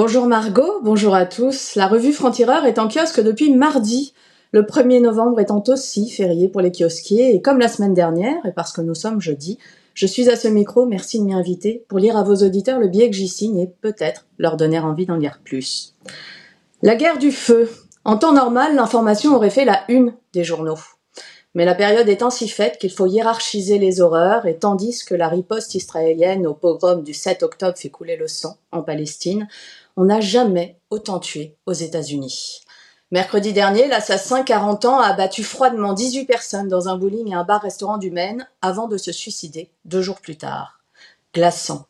Bonjour Margot, bonjour à tous. La revue Franc-Tireur est en kiosque depuis mardi. Le 1er novembre étant aussi férié pour les kiosquiers et comme la semaine dernière, et parce que nous sommes jeudi, je suis à ce micro, merci de m'y inviter, pour lire à vos auditeurs le billet que j'y signe et peut-être leur donner envie d'en lire plus. La guerre du feu. En temps normal, l'information aurait fait la une des journaux. Mais la période étant si faite qu'il faut hiérarchiser les horreurs, et tandis que la riposte israélienne au pogrom du 7 octobre fait couler le sang en Palestine, on n'a jamais autant tué aux États-Unis. Mercredi dernier, l'assassin, 40 ans, a abattu froidement 18 personnes dans un bowling et un bar-restaurant du Maine avant de se suicider deux jours plus tard. Glaçant.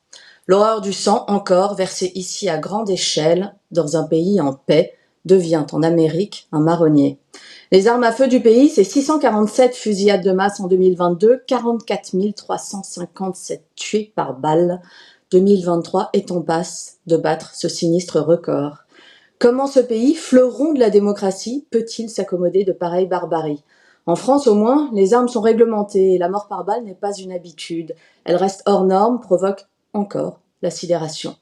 L'horreur du sang, encore versé ici à grande échelle, dans un pays en paix, devient en Amérique un marronnier. Les armes à feu du pays, c'est 647 fusillades de masse en 2022, 44 357 tués par balle. 2023 est en passe de battre ce sinistre record. Comment ce pays, fleuron de la démocratie, peut-il s'accommoder de pareilles barbaries? En France au moins, les armes sont réglementées et la mort par balle n'est pas une habitude. Elle reste hors norme, provoque encore la sidération.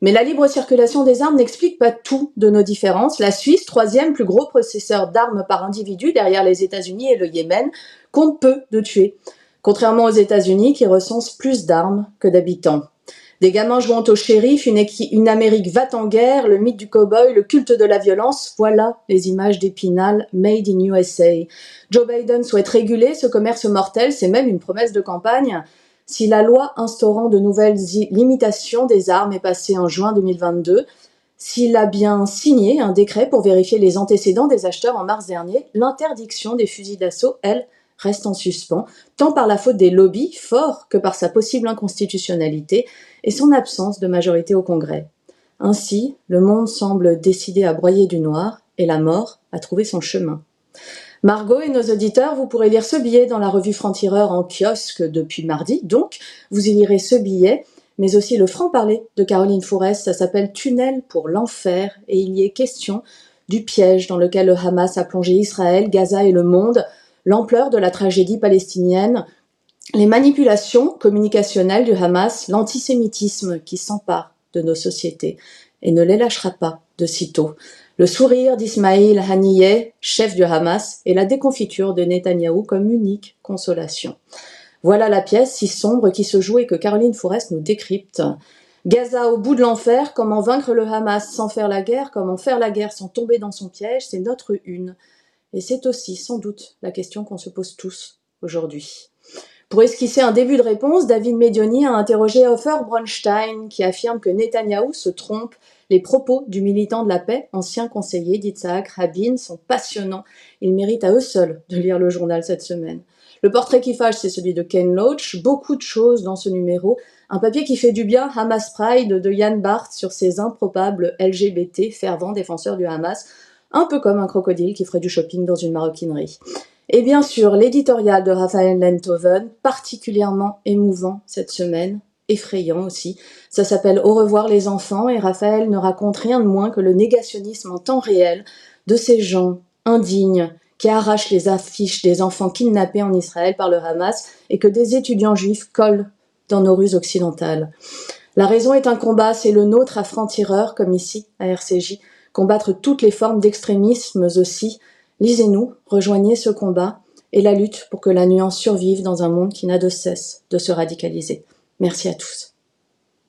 Mais la libre circulation des armes n'explique pas tout de nos différences. La Suisse, troisième plus gros processeur d'armes par individu derrière les États-Unis et le Yémen, compte peu de tués, contrairement aux États-Unis qui recensent plus d'armes que d'habitants. Des gamins jouant au shérif, une, une Amérique va en guerre, le mythe du cow-boy, le culte de la violence, voilà les images d'Épinal made in USA. Joe Biden souhaite réguler ce commerce mortel, c'est même une promesse de campagne. Si la loi instaurant de nouvelles limitations des armes est passée en juin 2022, s'il a bien signé un décret pour vérifier les antécédents des acheteurs en mars dernier, l'interdiction des fusils d'assaut, elle, reste en suspens, tant par la faute des lobbies forts que par sa possible inconstitutionnalité et son absence de majorité au Congrès. Ainsi, le monde semble décidé à broyer du noir et la mort a trouvé son chemin. Margot et nos auditeurs, vous pourrez lire ce billet dans la revue Franc-Tireur en kiosque depuis mardi, donc vous y lirez ce billet, mais aussi le franc-parler de Caroline Fourès, ça s'appelle Tunnel pour l'enfer, et il y est question du piège dans lequel le Hamas a plongé Israël, Gaza et le monde, l'ampleur de la tragédie palestinienne, les manipulations communicationnelles du Hamas, l'antisémitisme qui s'empare de nos sociétés et ne les lâchera pas de sitôt, le sourire d'Ismaïl Haniyeh, chef du Hamas, et la déconfiture de Netanyahou comme unique consolation. Voilà la pièce si sombre qui se joue et que Caroline Forest nous décrypte. Gaza au bout de l'enfer, comment vaincre le Hamas sans faire la guerre, comment faire la guerre sans tomber dans son piège, c'est notre une. Et c'est aussi, sans doute, la question qu'on se pose tous aujourd'hui. Pour esquisser un début de réponse, David Medioni a interrogé Hofer Bronstein, qui affirme que Netanyahou se trompe. Les propos du militant de la paix, ancien conseiller d'Itzhak Rabin, sont passionnants. Ils méritent à eux seuls de lire le journal cette semaine. Le portrait qui fâche, c'est celui de Ken Loach. Beaucoup de choses dans ce numéro. Un papier qui fait du bien, Hamas Pride de Yann Barth sur ces improbables LGBT, fervents défenseurs du Hamas un peu comme un crocodile qui ferait du shopping dans une maroquinerie. Et bien sûr, l'éditorial de Raphaël Lenthoven, particulièrement émouvant cette semaine, effrayant aussi. Ça s'appelle Au revoir les enfants et Raphaël ne raconte rien de moins que le négationnisme en temps réel de ces gens indignes qui arrachent les affiches des enfants kidnappés en Israël par le Hamas et que des étudiants juifs collent dans nos rues occidentales. La raison est un combat, c'est le nôtre à franc-tireur, comme ici, à RCJ, combattre toutes les formes d'extrémisme aussi. Lisez-nous, rejoignez ce combat et la lutte pour que la nuance survive dans un monde qui n'a de cesse de se radicaliser. Merci à tous.